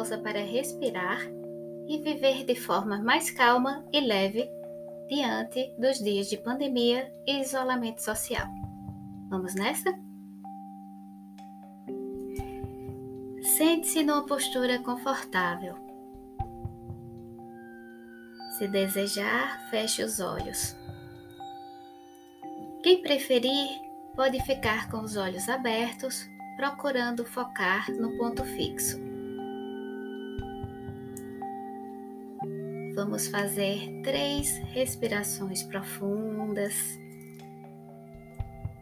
pausa para respirar e viver de forma mais calma e leve diante dos dias de pandemia e isolamento social. Vamos nessa? Sente-se numa postura confortável. Se desejar, feche os olhos. Quem preferir, pode ficar com os olhos abertos, procurando focar no ponto fixo. Vamos fazer três respirações profundas,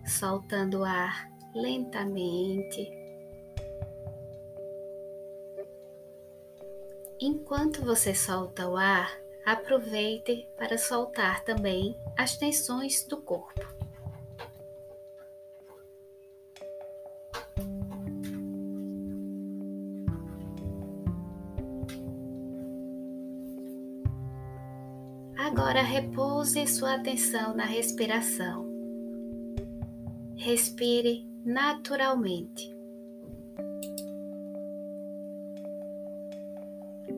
soltando o ar lentamente. Enquanto você solta o ar, aproveite para soltar também as tensões do corpo. Agora repouse sua atenção na respiração. Respire naturalmente.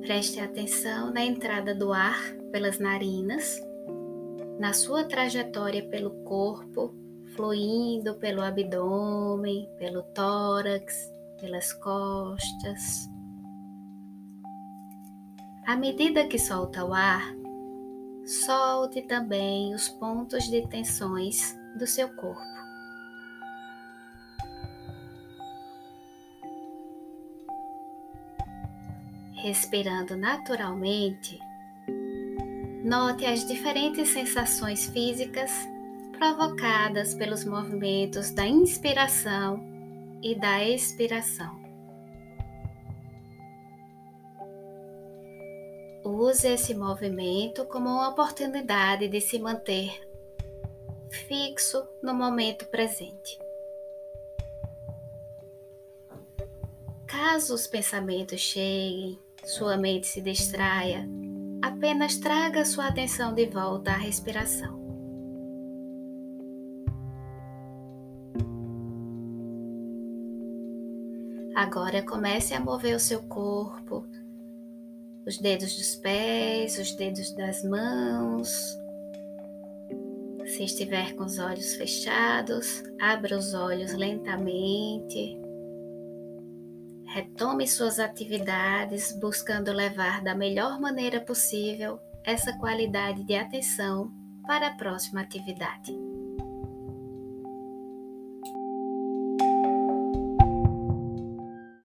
Preste atenção na entrada do ar pelas narinas, na sua trajetória pelo corpo, fluindo pelo abdômen, pelo tórax, pelas costas. À medida que solta o ar, solte também os pontos de tensões do seu corpo. Respirando naturalmente, note as diferentes sensações físicas provocadas pelos movimentos da inspiração e da expiração. Use esse movimento como uma oportunidade de se manter fixo no momento presente. Caso os pensamentos cheguem, sua mente se distraia, apenas traga sua atenção de volta à respiração. Agora comece a mover o seu corpo, os dedos dos pés, os dedos das mãos. Se estiver com os olhos fechados, abra os olhos lentamente. Retome suas atividades, buscando levar da melhor maneira possível essa qualidade de atenção para a próxima atividade.